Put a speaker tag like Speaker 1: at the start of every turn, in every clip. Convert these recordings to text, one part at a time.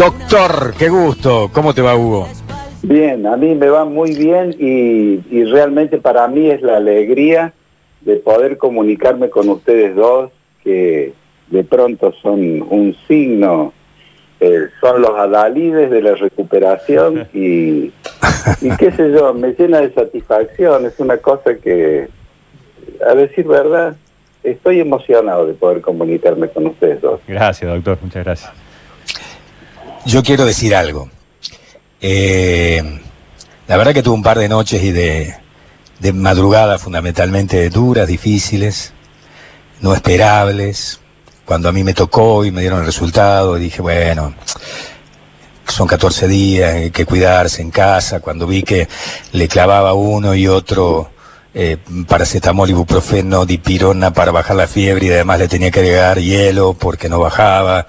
Speaker 1: Doctor, qué gusto. ¿Cómo te va, Hugo?
Speaker 2: Bien, a mí me va muy bien y, y realmente para mí es la alegría de poder comunicarme con ustedes dos, que de pronto son un signo, eh, son los adalides de la recuperación y, y qué sé yo, me llena de satisfacción, es una cosa que, a decir verdad, estoy emocionado de poder comunicarme con ustedes dos.
Speaker 3: Gracias, doctor, muchas gracias.
Speaker 1: Yo quiero decir algo. Eh, la verdad que tuve un par de noches y de, de madrugada fundamentalmente duras, difíciles, no esperables. Cuando a mí me tocó y me dieron el resultado, dije, bueno, son 14 días, hay que cuidarse en casa. Cuando vi que le clavaba uno y otro eh, paracetamol, ibuprofeno, dipirona para bajar la fiebre y además le tenía que agregar hielo porque no bajaba.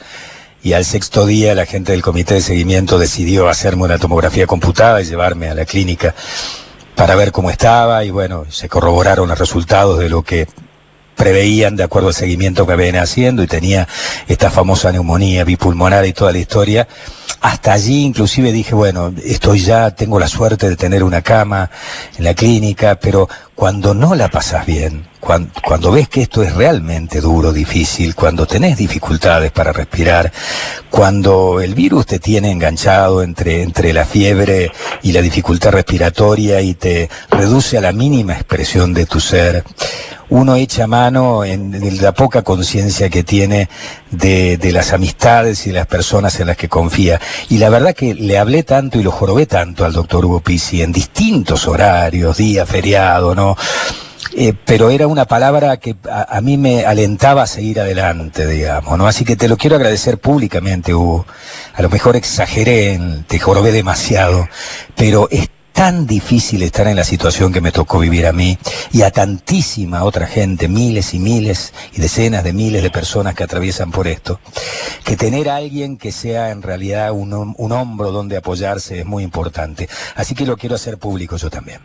Speaker 1: Y al sexto día la gente del comité de seguimiento decidió hacerme una tomografía computada y llevarme a la clínica para ver cómo estaba y bueno, se corroboraron los resultados de lo que preveían de acuerdo al seguimiento que habían haciendo y tenía esta famosa neumonía bipulmonar y toda la historia. Hasta allí inclusive dije, bueno, estoy ya, tengo la suerte de tener una cama en la clínica, pero cuando no la pasas bien, cuando, cuando, ves que esto es realmente duro, difícil, cuando tenés dificultades para respirar, cuando el virus te tiene enganchado entre, entre la fiebre y la dificultad respiratoria y te reduce a la mínima expresión de tu ser, uno echa mano en, la poca conciencia que tiene de, las amistades y de las personas en las que confía. Y la verdad que le hablé tanto y lo jorobé tanto al doctor Hugo Pisi en distintos horarios, día, feriado, ¿no? Eh, pero era una palabra que a, mí me alentaba a seguir adelante, digamos, ¿no? Así que te lo quiero agradecer públicamente, Hugo. A lo mejor exageré, te jorobé demasiado, pero tan difícil estar en la situación que me tocó vivir a mí y a tantísima otra gente, miles y miles y decenas de miles de personas que atraviesan por esto, que tener a alguien que sea en realidad un, un hombro donde apoyarse es muy importante. Así que lo quiero hacer público yo también.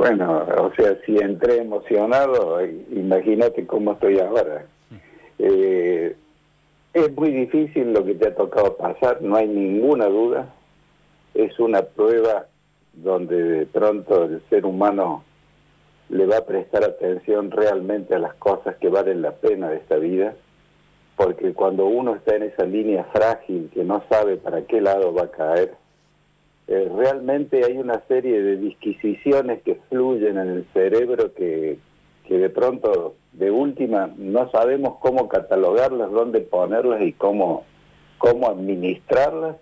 Speaker 2: Bueno, o sea, si entré emocionado, imagínate cómo estoy ahora. Eh, es muy difícil lo que te ha tocado pasar, no hay ninguna duda. Es una prueba donde de pronto el ser humano le va a prestar atención realmente a las cosas que valen la pena de esta vida, porque cuando uno está en esa línea frágil que no sabe para qué lado va a caer, eh, realmente hay una serie de disquisiciones que fluyen en el cerebro que, que de pronto, de última, no sabemos cómo catalogarlas, dónde ponerlas y cómo, cómo administrarlas.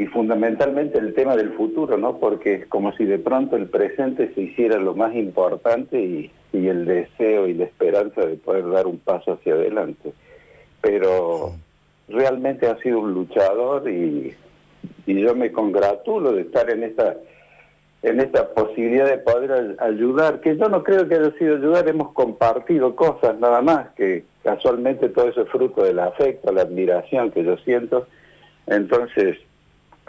Speaker 2: Y fundamentalmente el tema del futuro, ¿no? Porque es como si de pronto el presente se hiciera lo más importante y, el deseo y la esperanza de poder dar un paso hacia adelante. Pero realmente ha sido un luchador y y yo me congratulo de estar en esta en esta posibilidad de poder ayudar, que yo no creo que haya sido ayudar, hemos compartido cosas nada más, que casualmente todo eso es fruto del afecto, la admiración que yo siento, entonces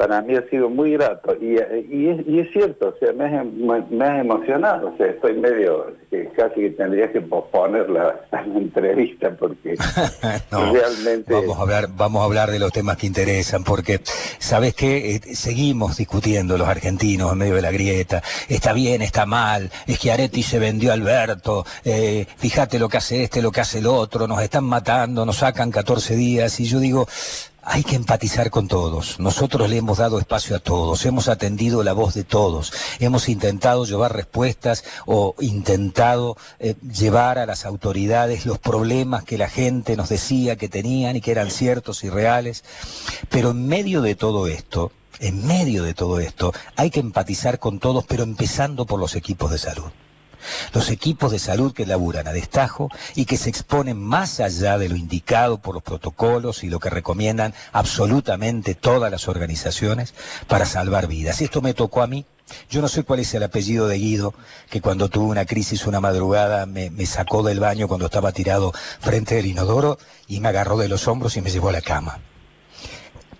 Speaker 2: para mí ha sido muy grato y, y, es, y es cierto, o sea, me has, me has emocionado, o sea, estoy medio, que casi que tendría que posponer la, la entrevista porque
Speaker 1: no, realmente... Vamos a, hablar, vamos a hablar de los temas que interesan porque, ¿sabes qué? Eh, seguimos discutiendo los argentinos en medio de la grieta, está bien, está mal, es que Areti se vendió a Alberto, eh, fíjate lo que hace este, lo que hace el otro, nos están matando, nos sacan 14 días y yo digo, hay que empatizar con todos. Nosotros le hemos dado espacio a todos, hemos atendido la voz de todos, hemos intentado llevar respuestas o intentado eh, llevar a las autoridades los problemas que la gente nos decía que tenían y que eran ciertos y reales. Pero en medio de todo esto, en medio de todo esto, hay que empatizar con todos, pero empezando por los equipos de salud los equipos de salud que laburan a destajo y que se exponen más allá de lo indicado por los protocolos y lo que recomiendan absolutamente todas las organizaciones para salvar vidas. Esto me tocó a mí. Yo no sé cuál es el apellido de Guido, que cuando tuve una crisis una madrugada me, me, sacó del baño cuando estaba tirado frente al inodoro y me agarró de los hombros y me llevó a la cama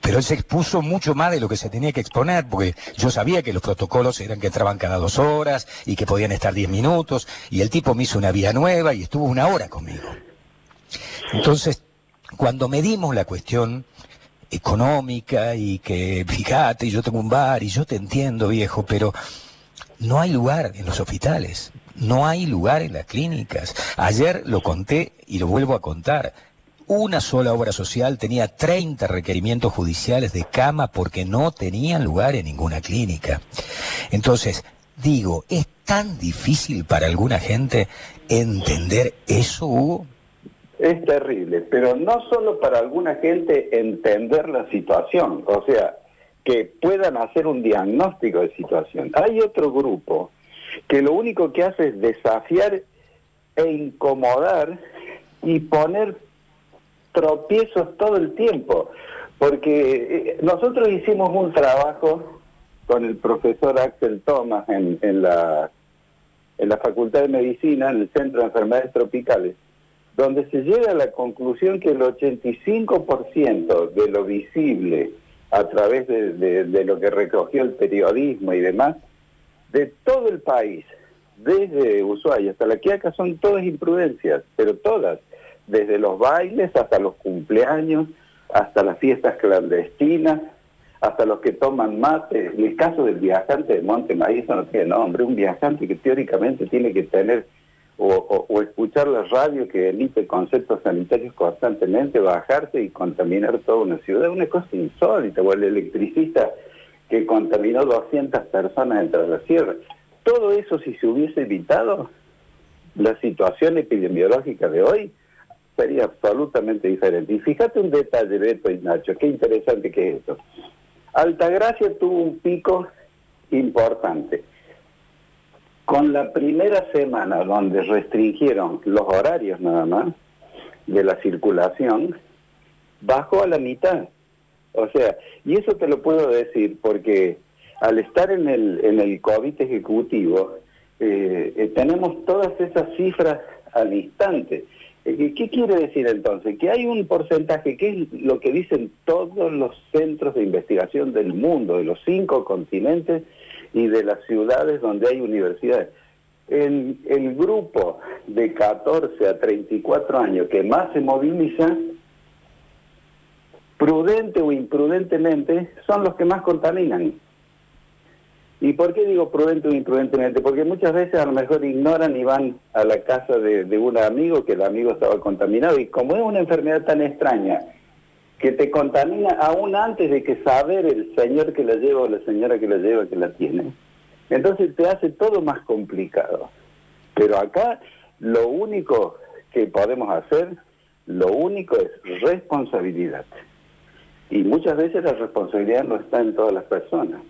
Speaker 1: pero él se expuso mucho más de lo que se tenía que exponer, porque yo sabía que los protocolos eran que entraban cada dos horas y que podían estar diez minutos, y el tipo me hizo una vía nueva y estuvo una hora conmigo. Entonces, cuando medimos la cuestión, económica y que, fíjate, yo tengo un bar y yo te entiendo, viejo, pero no hay lugar en los hospitales, no hay lugar en las clínicas. Ayer lo conté y lo vuelvo a contar. Una sola obra social tenía 30 requerimientos judiciales de cama porque no tenían lugar en ninguna clínica. Entonces, digo, ¿es tan difícil para alguna gente entender eso, Hugo?
Speaker 2: Es terrible, pero no solo para alguna gente entender la situación, o sea, que puedan hacer un diagnóstico de situación. Hay otro grupo que lo único que hace es desafiar e incomodar y poner tropiezos todo el tiempo, porque eh, nosotros hicimos un trabajo con el profesor Axel Thomas en, la, en la Facultad de Medicina, en el Centro de Enfermedades Tropicales, donde se llega a la conclusión que el 85% de lo visible a través de, lo que recogió el periodismo y demás, de todo el país, desde Ushuaia hasta la Quiaca, son todas imprudencias, pero todas, desde los bailes hasta los cumpleaños, hasta las fiestas clandestinas, hasta los que toman mate. En el caso del viajante de Monte Maíz, no tiene nombre, un viajante que teóricamente tiene que tener o, escuchar la radio que emite conceptos sanitarios constantemente, bajarse y contaminar toda una ciudad, una cosa insólita, o el electricista que contaminó 200 personas entre la sierra. Todo eso si se hubiese evitado, la situación epidemiológica de hoy sería absolutamente diferente. Y fíjate un detalle, Beto y Nacho, qué interesante que es esto. Altagracia tuvo un pico importante. Con la primera semana donde restringieron los horarios nada más de la circulación, bajó a la mitad. O sea, y eso te lo puedo decir porque al estar en el, en el COVID ejecutivo, eh, eh, tenemos todas esas cifras al instante. Eh, ¿Qué quiere decir entonces? Que hay un porcentaje, que es lo que dicen todos los centros de investigación del mundo, de los cinco continentes, y de las ciudades donde hay universidades. El, el grupo de 14 a 34 años que más se moviliza, prudente o imprudentemente, son los que más contaminan. ¿Y por qué digo prudente o imprudentemente? Porque muchas veces a lo mejor ignoran y van a la casa de, de un amigo que el amigo estaba contaminado y como es una enfermedad tan extraña, que te contamina aún antes de que saber el señor que la lleva o la señora que la lleva que la tiene. Entonces te hace todo más complicado. Pero acá lo único que podemos hacer, lo único es responsabilidad. Y muchas veces la responsabilidad no está en todas las personas.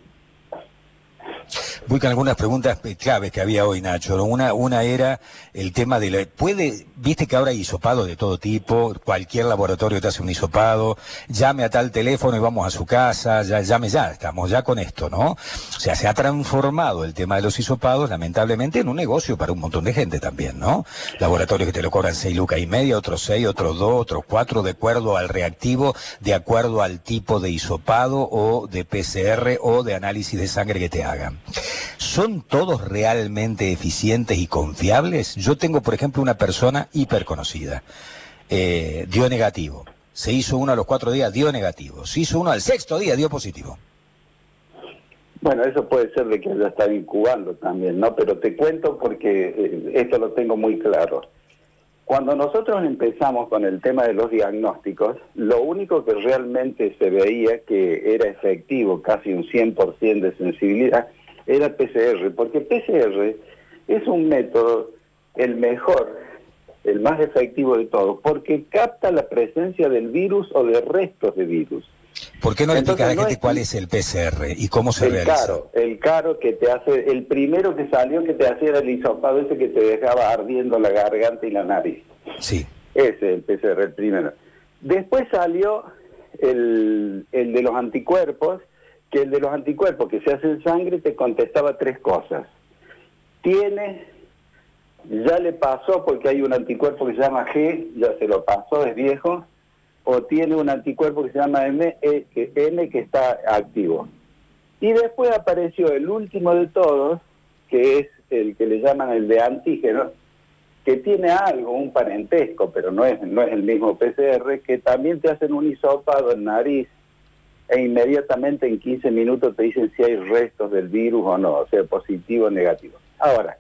Speaker 1: Voy con algunas preguntas claves que había hoy, Nacho. Una, una era el tema de la, puede, viste que ahora hay hisopados de todo tipo, cualquier laboratorio te hace un hisopado, llame a tal teléfono y vamos a su casa, ya, llame ya, estamos ya con esto, ¿no? O sea, se ha transformado el tema de los hisopados, lamentablemente, en un negocio para un montón de gente también, ¿no? Laboratorios que te lo cobran seis lucas y media, otros seis, otros dos, otros cuatro, de acuerdo al reactivo, de acuerdo al tipo de hisopado o de PCR o de análisis de sangre que te hagan. ¿Son todos realmente eficientes y confiables? Yo tengo, por ejemplo, una persona hiperconocida. Eh, dio negativo. Se hizo uno a los cuatro días, dio negativo. Se hizo uno al sexto día, dio positivo.
Speaker 2: Bueno, eso puede ser de que ya está incubando también, ¿no? Pero te cuento porque eh, esto lo tengo muy claro. Cuando nosotros empezamos con el tema de los diagnósticos, lo único que realmente se veía que era efectivo, casi un 100% de sensibilidad, era PCR, porque PCR es un método, el mejor, el más efectivo de todos, porque capta la presencia del virus o de restos de virus.
Speaker 1: ¿Por qué no le explicas a la gente cuál es el PCR y cómo se
Speaker 2: el
Speaker 1: realiza?
Speaker 2: Caro, el caro que te hace, el primero que salió que te hacía el hisopado ese que te dejaba ardiendo la garganta y la nariz.
Speaker 1: Sí.
Speaker 2: Ese es el PCR, el primero. Después salió el, el de los anticuerpos, que el de los anticuerpos que se hace en sangre te contestaba tres cosas. Tiene, ya le pasó porque hay un anticuerpo que se llama G, ya se lo pasó, es viejo, o tiene un anticuerpo que se llama M, e, que, está activo. Y después apareció el último de todos, que es el que le llaman el de antígeno, que tiene algo, un parentesco, pero no es, no es el mismo PCR, que también te hacen un hisopado en nariz, e inmediatamente en 15 minutos te dicen si hay restos del virus o no, o sea, positivo o negativo. Ahora,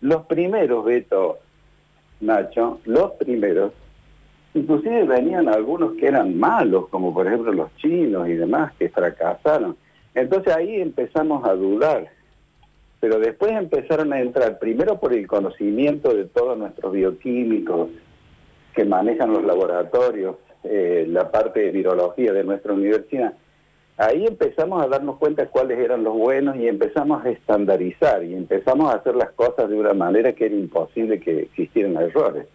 Speaker 2: los primeros, Beto, Nacho, los primeros, inclusive venían algunos que eran malos, como por ejemplo los chinos y demás, que fracasaron. Entonces ahí empezamos a dudar, pero después empezaron a entrar, primero por el conocimiento de todos nuestros bioquímicos que manejan los laboratorios, eh, la parte de virología de nuestra universidad, ahí empezamos a darnos cuenta cuáles eran los buenos y empezamos a estandarizar y empezamos a hacer las cosas de una manera que era imposible que existieran errores.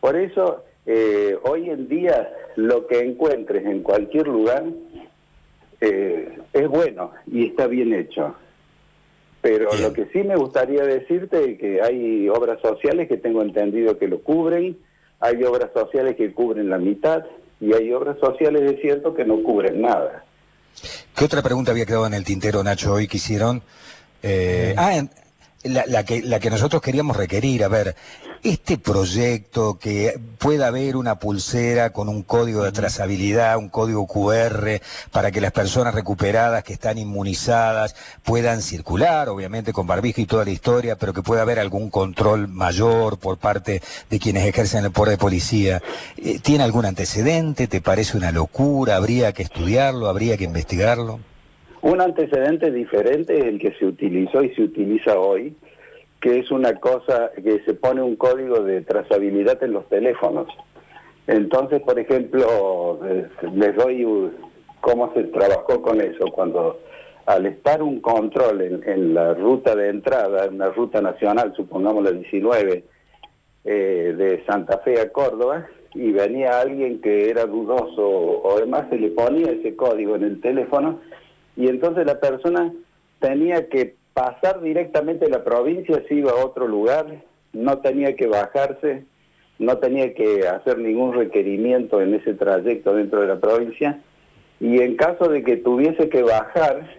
Speaker 2: Por eso, eh, hoy en día, lo que encuentres en cualquier lugar eh, es bueno y está bien hecho. Pero lo que sí me gustaría decirte es que hay obras sociales que tengo entendido que lo cubren, hay obras sociales que cubren la mitad y hay obras sociales, es cierto, que no cubren nada.
Speaker 1: ¿Qué otra pregunta había quedado en el tintero, Nacho, hoy que hicieron? Eh, ah, la, que, la que nosotros queríamos requerir, a ver, este proyecto, que pueda haber una pulsera con un código de trazabilidad, un código QR, para que las personas recuperadas que están inmunizadas puedan circular, obviamente con barbijo y toda la historia, pero que pueda haber algún control mayor por parte de quienes ejercen el poder de policía. Eh, ¿Tiene algún antecedente? ¿Te parece una locura? ¿Habría que estudiarlo? ¿Habría que investigarlo?
Speaker 2: Un antecedente diferente es el que se utilizó y se utiliza hoy, que es una cosa que se pone un código de trazabilidad en los teléfonos. Entonces, por ejemplo, les doy cómo se trabajó con eso. Cuando al estar un control en, la ruta de entrada, en una ruta nacional, supongamos la 19, eh, de Santa Fe a Córdoba, y venía alguien que era dudoso o demás, se le ponía ese código en el teléfono y entonces la persona tenía que pasar directamente de la provincia, si iba a otro lugar, no tenía que bajarse, no tenía que hacer ningún requerimiento en ese trayecto dentro de la provincia, y en caso de que tuviese que bajar,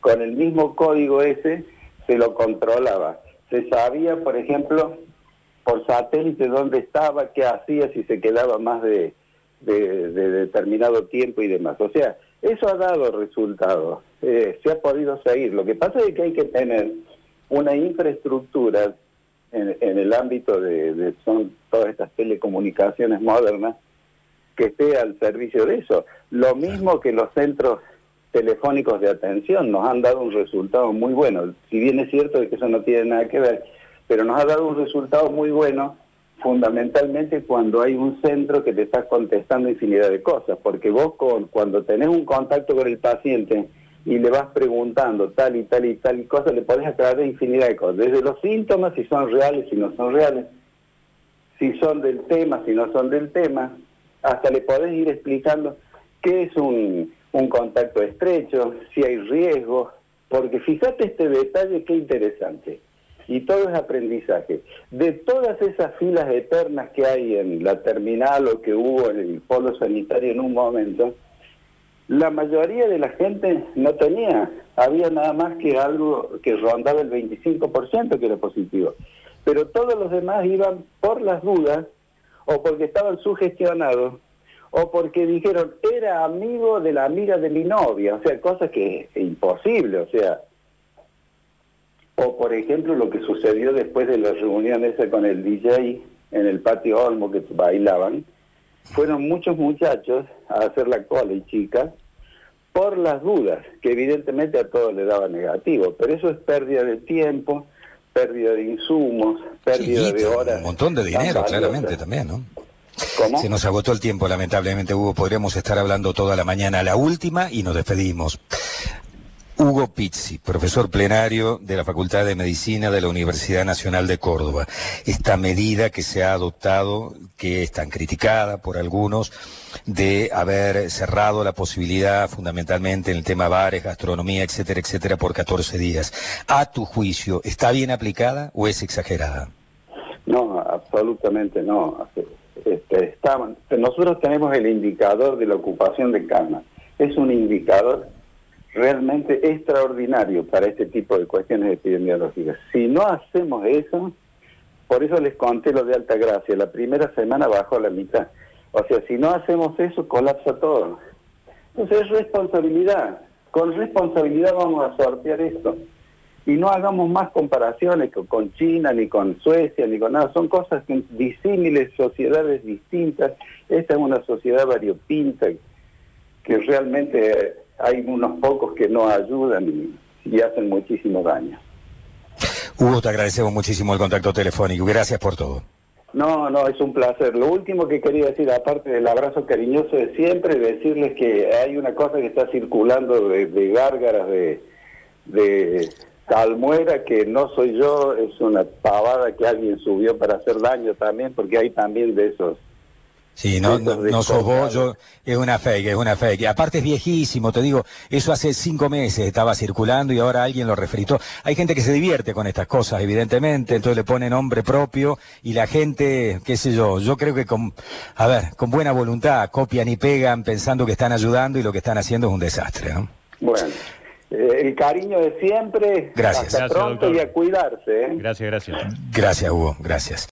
Speaker 2: con el mismo código ese, se lo controlaba. Se sabía, por ejemplo, por satélite dónde estaba, qué hacía, si se quedaba más de, de determinado tiempo y demás. O sea, eso ha dado resultados, eh, se ha podido seguir. Lo que pasa es que hay que tener una infraestructura en, el ámbito de, son todas estas telecomunicaciones modernas que esté al servicio de eso. Lo mismo que los centros telefónicos de atención nos han dado un resultado muy bueno. Si bien es cierto que eso no tiene nada que ver, pero nos ha dado un resultado muy bueno fundamentalmente cuando hay un centro que te está contestando infinidad de cosas, porque vos con, cuando tenés un contacto con el paciente y le vas preguntando tal y tal y tal y cosa, le podés aclarar infinidad de cosas, desde los síntomas, si son reales, si no son reales, si son del tema, si no son del tema, hasta le podés ir explicando qué es un, un contacto estrecho, si hay riesgos, porque fíjate este detalle qué interesante y todo es aprendizaje. De todas esas filas eternas que hay en la terminal o que hubo en el polo sanitario en un momento, la mayoría de la gente no tenía, había nada más que algo que rondaba el 25% que era positivo. Pero todos los demás iban por las dudas o porque estaban sugestionados o porque dijeron, era amigo de la amiga de mi novia, o sea, cosas que es imposible, o sea, o por ejemplo lo que sucedió después de la reunión esa con el DJ en el patio Olmo que bailaban, fueron muchos muchachos a hacer la cola y chicas por las dudas, que evidentemente a todos le daba negativo, pero eso es pérdida de tiempo, pérdida de insumos, pérdida de horas.
Speaker 1: Un montón de dinero, claramente también, ¿no? ¿Cómo? Se nos agotó el tiempo, lamentablemente, Hugo. Podríamos estar hablando toda la mañana. La última y nos despedimos. Hugo Pizzi, profesor plenario de la Facultad de Medicina de la Universidad Nacional de Córdoba. Esta medida que se ha adoptado, que es tan criticada por algunos, de haber cerrado la posibilidad fundamentalmente en el tema bares, gastronomía, etcétera, etcétera, por 14 días. A tu juicio, ¿está bien aplicada o es exagerada?
Speaker 2: No, absolutamente no. Este, nosotros tenemos el indicador de la ocupación de cama. Es un indicador realmente extraordinario para este tipo de cuestiones epidemiológicas. Si no hacemos eso, por eso les conté lo de Alta Gracia, la primera semana bajó la mitad. O sea, si no hacemos eso, colapsa todo. Entonces es responsabilidad. Con responsabilidad vamos a sortear esto. Y no hagamos más comparaciones con China, ni con Suecia, ni con nada. Son cosas disímiles, sociedades distintas. Esta es una sociedad variopinta que realmente hay unos pocos que no ayudan y, hacen muchísimo daño.
Speaker 1: Hugo, te agradecemos muchísimo el contacto telefónico. Gracias por todo.
Speaker 2: No, no, es un placer. Lo último que quería decir, aparte del abrazo cariñoso de siempre, decirles que hay una cosa que está circulando de, gárgaras de, de Salmuera, que no soy yo, es una pavada que alguien subió para hacer daño también, porque hay también de esos
Speaker 1: Sí, no, no, sos vos, yo, es una fake, es una fake. Aparte es viejísimo, te digo, eso hace cinco meses estaba circulando y ahora alguien lo refritó. Hay gente que se divierte con estas cosas, evidentemente, entonces le pone nombre propio y la gente, qué sé yo, yo creo que con, a ver, con buena voluntad copian y pegan pensando que están ayudando y lo que están haciendo es un desastre, ¿no?
Speaker 2: Bueno. Eh, el cariño de siempre.
Speaker 1: Gracias.
Speaker 2: Hasta pronto y a cuidarse. ¿eh?
Speaker 3: Gracias, gracias.
Speaker 1: Gracias, Hugo. Gracias.